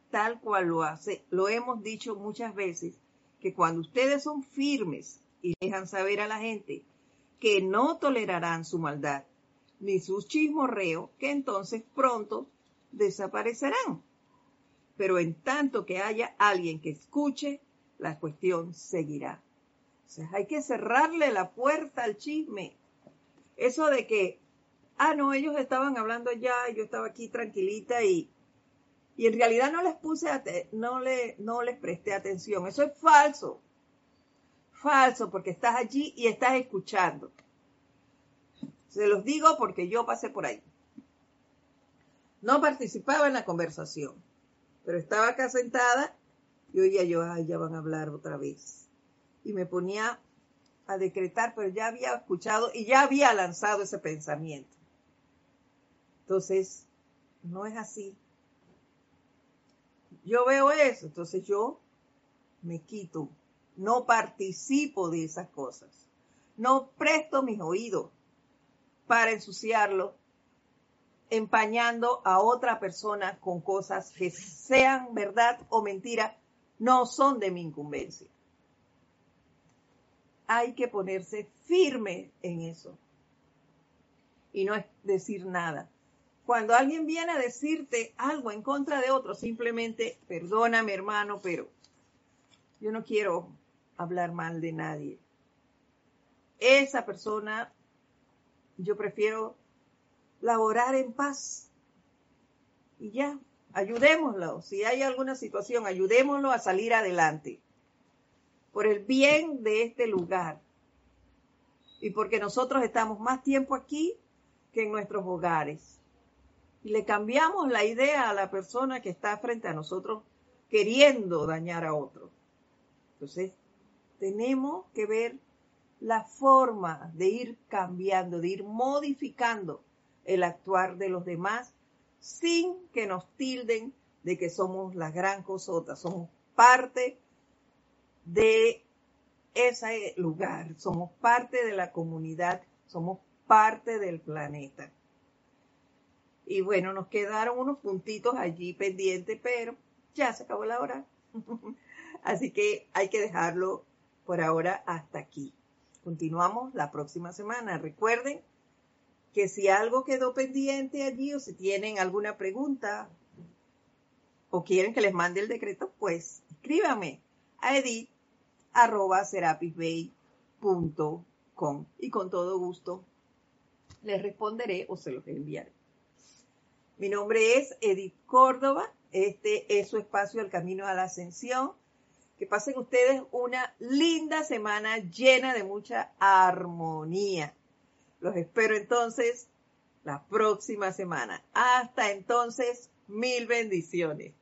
tal cual lo hace, lo hemos dicho muchas veces, que cuando ustedes son firmes y dejan saber a la gente que no tolerarán su maldad ni su chismorreo, que entonces pronto desaparecerán. Pero en tanto que haya alguien que escuche, la cuestión seguirá. Hay que cerrarle la puerta al chisme. Eso de que ah, no, ellos estaban hablando ya, yo estaba aquí tranquilita y, y en realidad no les puse, no, le, no les presté atención. Eso es falso. Falso, porque estás allí y estás escuchando. Se los digo porque yo pasé por ahí. No participaba en la conversación, pero estaba acá sentada y oía yo, ay, ya van a hablar otra vez. Y me ponía a decretar, pero ya había escuchado y ya había lanzado ese pensamiento. Entonces, no es así. Yo veo eso, entonces yo me quito, no participo de esas cosas, no presto mis oídos para ensuciarlo, empañando a otra persona con cosas que sean verdad o mentira, no son de mi incumbencia. Hay que ponerse firme en eso y no es decir nada. Cuando alguien viene a decirte algo en contra de otro, simplemente perdóname hermano, pero yo no quiero hablar mal de nadie. Esa persona, yo prefiero laborar en paz. Y ya, ayudémoslo. Si hay alguna situación, ayudémoslo a salir adelante. Por el bien de este lugar. Y porque nosotros estamos más tiempo aquí que en nuestros hogares. Y le cambiamos la idea a la persona que está frente a nosotros queriendo dañar a otro. Entonces, tenemos que ver la forma de ir cambiando, de ir modificando el actuar de los demás sin que nos tilden de que somos la gran cosota, somos parte de ese lugar, somos parte de la comunidad, somos parte del planeta. Y bueno, nos quedaron unos puntitos allí pendientes, pero ya se acabó la hora. Así que hay que dejarlo por ahora hasta aquí. Continuamos la próxima semana. Recuerden que si algo quedó pendiente allí o si tienen alguna pregunta o quieren que les mande el decreto, pues escríbame a edit.serapisbay.com y con todo gusto les responderé o se los enviaré. Mi nombre es Edith Córdoba. Este es su espacio El Camino a la Ascensión. Que pasen ustedes una linda semana llena de mucha armonía. Los espero entonces la próxima semana. Hasta entonces, mil bendiciones.